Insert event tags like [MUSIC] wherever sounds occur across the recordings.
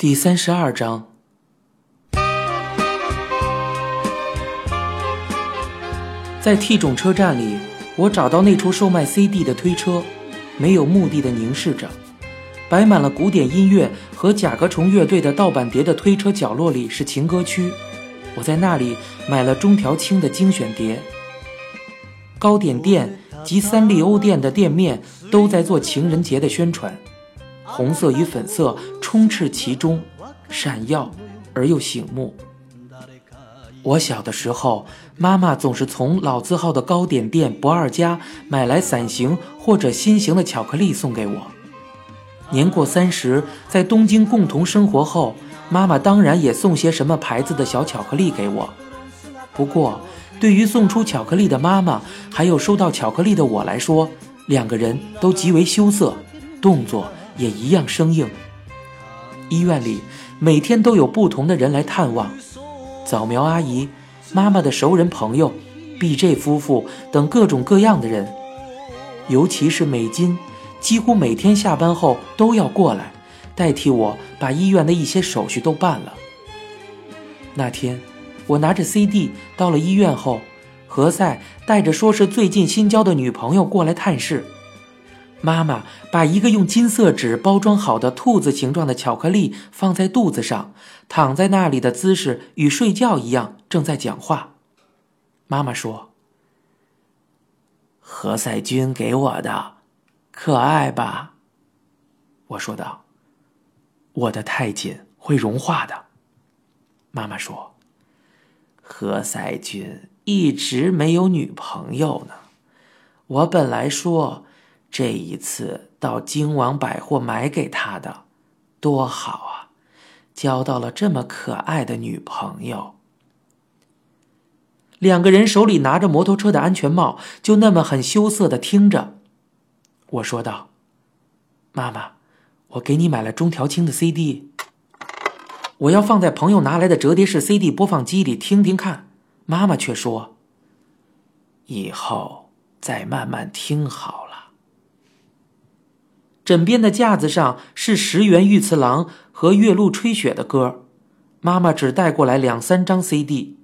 第三十二章，在 T 种车站里，我找到那处售卖 CD 的推车，没有目的的凝视着，摆满了古典音乐和甲壳虫乐队的盗版碟的推车角落里是情歌区。我在那里买了中条青的精选碟。糕点店及三丽鸥店的店面都在做情人节的宣传，红色与粉色充斥其中，闪耀而又醒目。我小的时候，妈妈总是从老字号的糕点店不二家买来伞形或者心形的巧克力送给我。年过三十，在东京共同生活后，妈妈当然也送些什么牌子的小巧克力给我。不过，对于送出巧克力的妈妈，还有收到巧克力的我来说，两个人都极为羞涩，动作也一样生硬。医院里每天都有不同的人来探望。早苗阿姨、妈妈的熟人朋友、B.J 夫妇等各种各样的人，尤其是美金，几乎每天下班后都要过来，代替我把医院的一些手续都办了。那天，我拿着 CD 到了医院后，何塞带着说是最近新交的女朋友过来探视。妈妈把一个用金色纸包装好的兔子形状的巧克力放在肚子上，躺在那里的姿势与睡觉一样，正在讲话。妈妈说：“何塞君给我的，可爱吧？”我说道：“握得太紧会融化的。”妈妈说：“何塞君一直没有女朋友呢。我本来说。”这一次到京王百货买给他的，多好啊！交到了这么可爱的女朋友。两个人手里拿着摩托车的安全帽，就那么很羞涩的听着。我说道：“妈妈，我给你买了中条青的 CD，我要放在朋友拿来的折叠式 CD 播放机里听听看。”妈妈却说：“以后再慢慢听好了。”枕边的架子上是石原裕次郎和月露吹雪的歌，妈妈只带过来两三张 CD，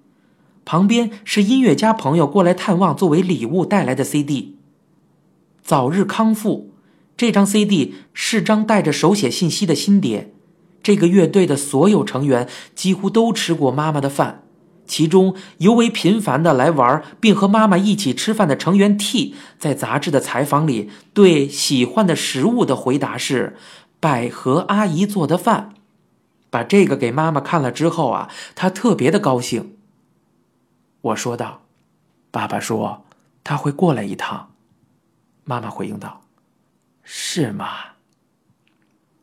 旁边是音乐家朋友过来探望作为礼物带来的 CD。早日康复，这张 CD 是张带着手写信息的新碟，这个乐队的所有成员几乎都吃过妈妈的饭。其中尤为频繁的来玩并和妈妈一起吃饭的成员 T，在杂志的采访里对喜欢的食物的回答是“百合阿姨做的饭”。把这个给妈妈看了之后啊，她特别的高兴。我说道：“爸爸说他会过来一趟。”妈妈回应道：“是吗？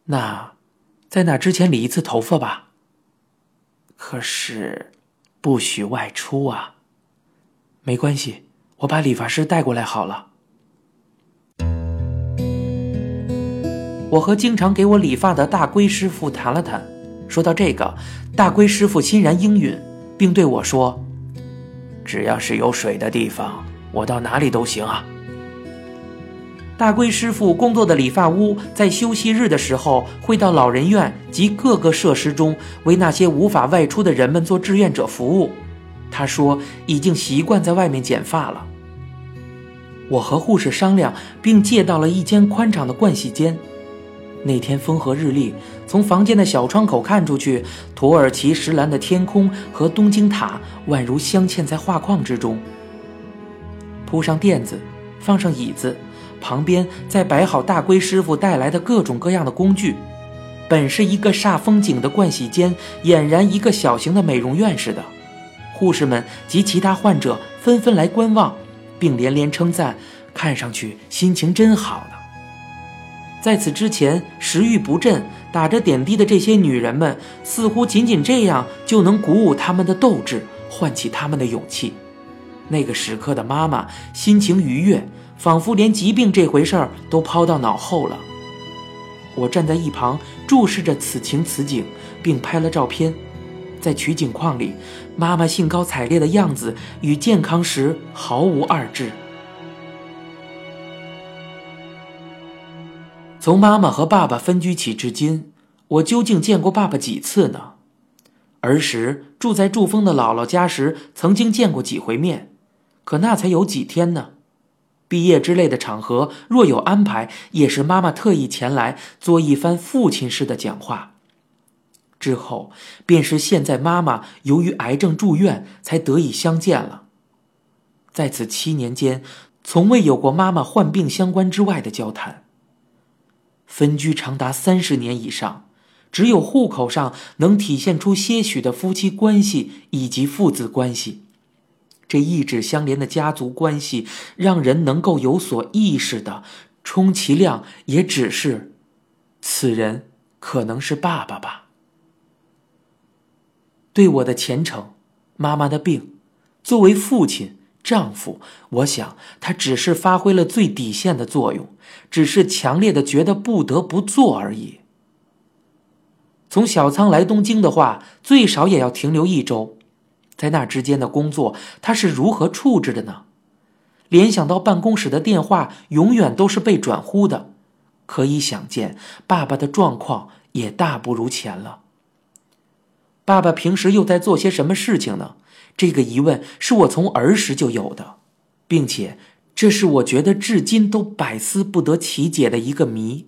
那在那之前理一次头发吧。”可是。不许外出啊！没关系，我把理发师带过来好了。我和经常给我理发的大龟师傅谈了谈，说到这个，大龟师傅欣然应允，并对我说：“只要是有水的地方，我到哪里都行啊。”大龟师傅工作的理发屋，在休息日的时候会到老人院及各个设施中，为那些无法外出的人们做志愿者服务。他说已经习惯在外面剪发了。我和护士商量，并借到了一间宽敞的盥洗间。那天风和日丽，从房间的小窗口看出去，土耳其石蓝的天空和东京塔宛如镶嵌在画框之中。铺上垫子，放上椅子。旁边再摆好大龟师傅带来的各种各样的工具，本是一个煞风景的盥洗间，俨然一个小型的美容院似的。护士们及其他患者纷纷来观望，并连连称赞，看上去心情真好呢。在此之前，食欲不振、打着点滴的这些女人们，似乎仅仅这样就能鼓舞他们的斗志，唤起他们的勇气。那个时刻的妈妈心情愉悦。仿佛连疾病这回事儿都抛到脑后了。我站在一旁注视着此情此景，并拍了照片。在取景框里，妈妈兴高采烈的样子与健康时毫无二致。从妈妈和爸爸分居起至今，我究竟见过爸爸几次呢？儿时住在祝峰的姥姥家时，曾经见过几回面，可那才有几天呢。毕业之类的场合，若有安排，也是妈妈特意前来做一番父亲式的讲话。之后，便是现在妈妈由于癌症住院，才得以相见了。在此七年间，从未有过妈妈患病相关之外的交谈。分居长达三十年以上，只有户口上能体现出些许的夫妻关系以及父子关系，这一指相连的家族关系，让人能够有所意识的，充其量也只是，此人可能是爸爸吧。对我的前程，妈妈的病，作为父亲、丈夫，我想他只是发挥了最底线的作用，只是强烈的觉得不得不做而已。从小仓来东京的话，最少也要停留一周，在那之间的工作，他是如何处置的呢？联想到办公室的电话永远都是被转呼的，可以想见，爸爸的状况也大不如前了。爸爸平时又在做些什么事情呢？这个疑问是我从儿时就有的，并且这是我觉得至今都百思不得其解的一个谜。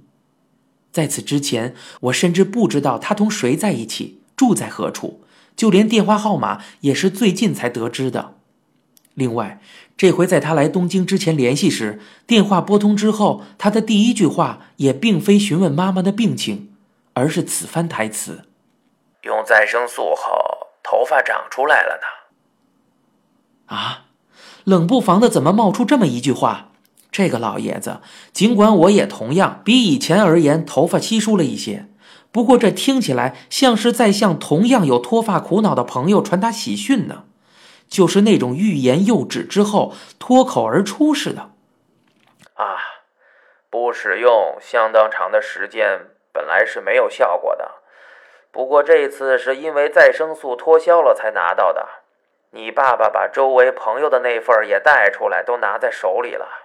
在此之前，我甚至不知道他同谁在一起，住在何处，就连电话号码也是最近才得知的。另外，这回在他来东京之前联系时，电话拨通之后，他的第一句话也并非询问妈妈的病情，而是此番台词。用再生素后，头发长出来了呢。啊，冷不防的怎么冒出这么一句话？这个老爷子，尽管我也同样比以前而言头发稀疏了一些，不过这听起来像是在向同样有脱发苦恼的朋友传达喜讯呢，就是那种欲言又止之后脱口而出似的。啊，不使用相当长的时间，本来是没有效果的。不过这次是因为再生素脱销了才拿到的，你爸爸把周围朋友的那份也带出来，都拿在手里了。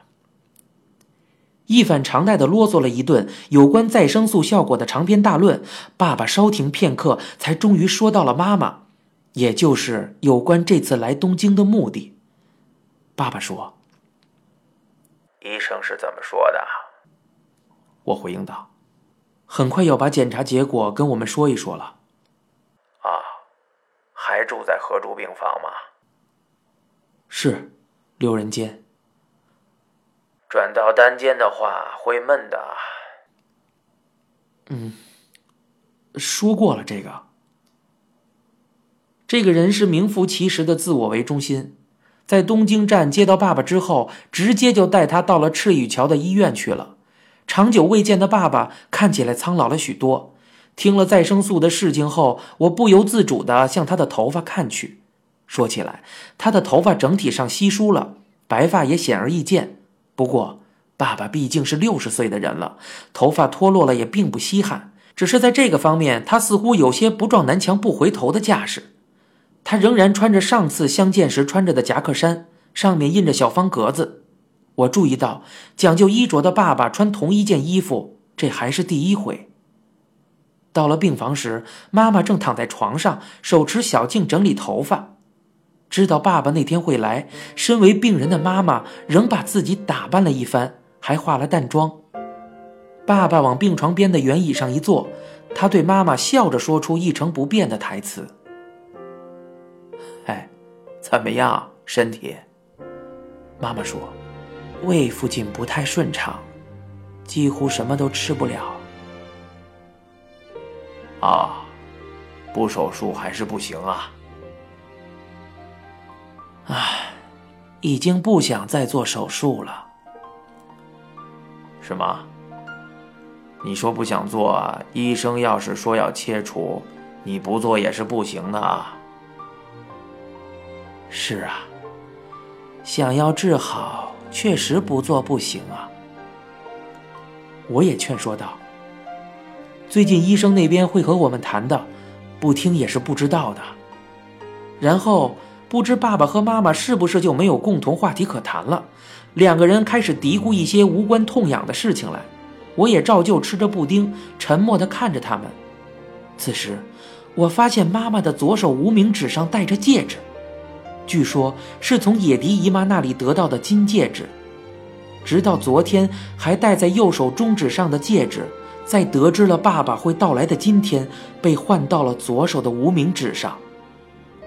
一反常态的啰嗦了一顿有关再生素效果的长篇大论，爸爸稍停片刻，才终于说到了妈妈，也就是有关这次来东京的目的。爸爸说：“医生是怎么说的？”我回应道。很快要把检查结果跟我们说一说了。啊，还住在合住病房吗？是，六人间。转到单间的话会闷的。嗯，说过了这个。这个人是名副其实的自我为中心，在东京站接到爸爸之后，直接就带他到了赤羽桥的医院去了。长久未见的爸爸看起来苍老了许多。听了再生素的事情后，我不由自主地向他的头发看去。说起来，他的头发整体上稀疏了，白发也显而易见。不过，爸爸毕竟是六十岁的人了，头发脱落了也并不稀罕。只是在这个方面，他似乎有些不撞南墙不回头的架势。他仍然穿着上次相见时穿着的夹克衫，上面印着小方格子。我注意到讲究衣着的爸爸穿同一件衣服，这还是第一回。到了病房时，妈妈正躺在床上，手持小镜整理头发。知道爸爸那天会来，身为病人的妈妈仍把自己打扮了一番，还化了淡妆。爸爸往病床边的圆椅上一坐，他对妈妈笑着说出一成不变的台词：“哎，怎么样，身体？”妈妈说。胃附近不太顺畅，几乎什么都吃不了。啊，不手术还是不行啊！唉，已经不想再做手术了。什么？你说不想做，医生要是说要切除，你不做也是不行的啊。是啊，想要治好。确实不做不行啊！我也劝说道：“最近医生那边会和我们谈的，不听也是不知道的。”然后不知爸爸和妈妈是不是就没有共同话题可谈了，两个人开始嘀咕一些无关痛痒的事情来。我也照旧吃着布丁，沉默地看着他们。此时，我发现妈妈的左手无名指上戴着戒指，据说是从野迪姨妈那里得到的金戒指。直到昨天还戴在右手中指上的戒指，在得知了爸爸会到来的今天，被换到了左手的无名指上。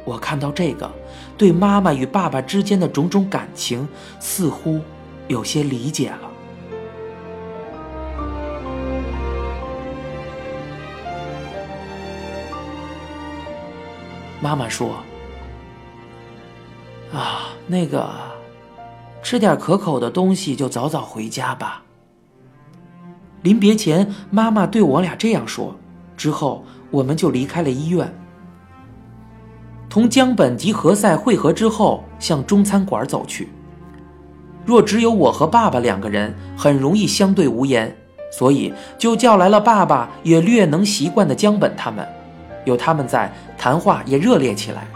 我看到这个，对妈妈与爸爸之间的种种感情，似乎有些理解了。妈妈说：“啊，那个，吃点可口的东西，就早早回家吧。”临别前，妈妈对我俩这样说。之后，我们就离开了医院。同江本及何塞会合之后，向中餐馆走去。若只有我和爸爸两个人，很容易相对无言，所以就叫来了爸爸也略能习惯的江本他们。有他们在，谈话也热烈起来。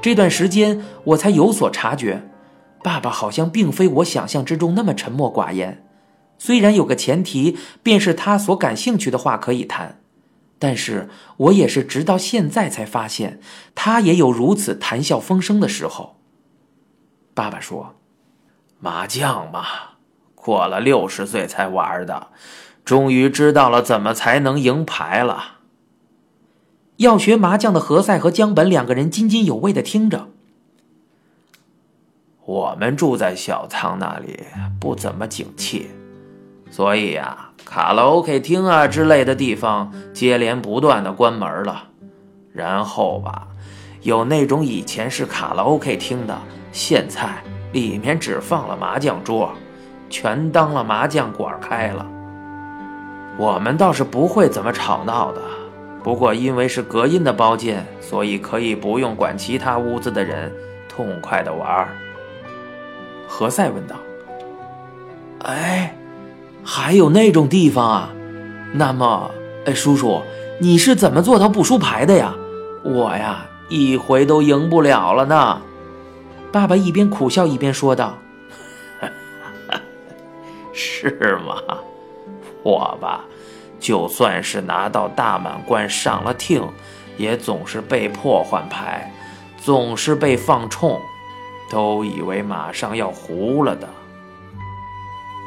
这段时间，我才有所察觉，爸爸好像并非我想象之中那么沉默寡言。虽然有个前提，便是他所感兴趣的话可以谈。但是我也是直到现在才发现，他也有如此谈笑风生的时候。爸爸说：“麻将嘛，过了六十岁才玩的，终于知道了怎么才能赢牌了。”要学麻将的何塞和江本两个人津津有味的听着。我们住在小仓那里，不怎么景气。所以呀，卡拉 OK 厅啊之类的地方接连不断的关门了。然后吧，有那种以前是卡拉 OK 厅的，现在里面只放了麻将桌，全当了麻将馆开了。我们倒是不会怎么吵闹的，不过因为是隔音的包间，所以可以不用管其他屋子的人，痛快的玩。何塞问道：“哎。”还有那种地方啊？那么，哎，叔叔，你是怎么做到不输牌的呀？我呀，一回都赢不了了呢。爸爸一边苦笑一边说道：“ [LAUGHS] 是吗？我吧，就算是拿到大满贯上了厅，也总是被迫换牌，总是被放冲，都以为马上要糊了的。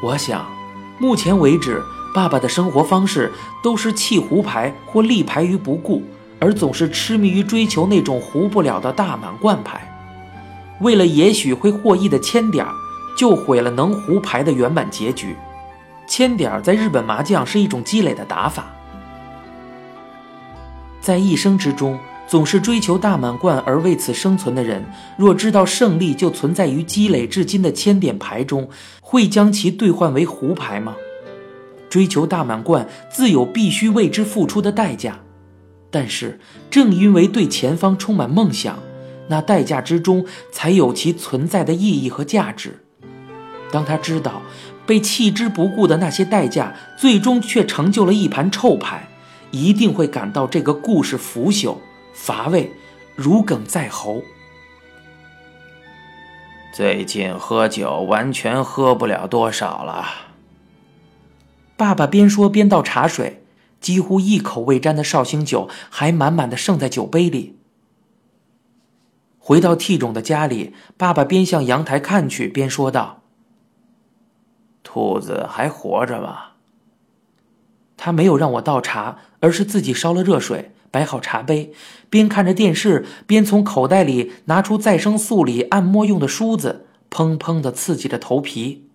我想。”目前为止，爸爸的生活方式都是弃胡牌或立牌于不顾，而总是痴迷于追求那种胡不了的大满贯牌。为了也许会获益的千点，就毁了能胡牌的圆满结局。千点在日本麻将是一种积累的打法，在一生之中。总是追求大满贯而为此生存的人，若知道胜利就存在于积累至今的千点牌中，会将其兑换为胡牌吗？追求大满贯自有必须为之付出的代价，但是正因为对前方充满梦想，那代价之中才有其存在的意义和价值。当他知道被弃之不顾的那些代价，最终却成就了一盘臭牌，一定会感到这个故事腐朽。乏味，如鲠在喉。最近喝酒完全喝不了多少了。爸爸边说边倒茶水，几乎一口未沾的绍兴酒还满满的剩在酒杯里。回到 T 种的家里，爸爸边向阳台看去边说道：“兔子还活着吗？”他没有让我倒茶，而是自己烧了热水。摆好茶杯，边看着电视，边从口袋里拿出再生素里按摩用的梳子，砰砰地刺激着头皮。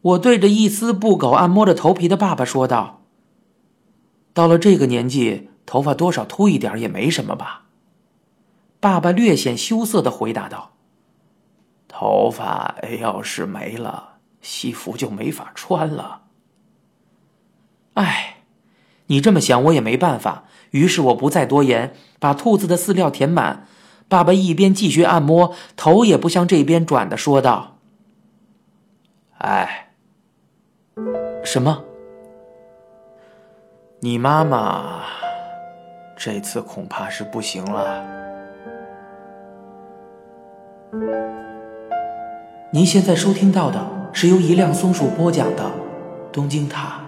我对着一丝不苟按摩着头皮的爸爸说道：“到了这个年纪，头发多少秃一点也没什么吧？”爸爸略显羞涩地回答道：“头发要是没了，西服就没法穿了。”哎，你这么想，我也没办法。于是我不再多言，把兔子的饲料填满。爸爸一边继续按摩，头也不向这边转的说道：“哎，什么？你妈妈这次恐怕是不行了。”您现在收听到的是由一辆松鼠播讲的《东京塔》。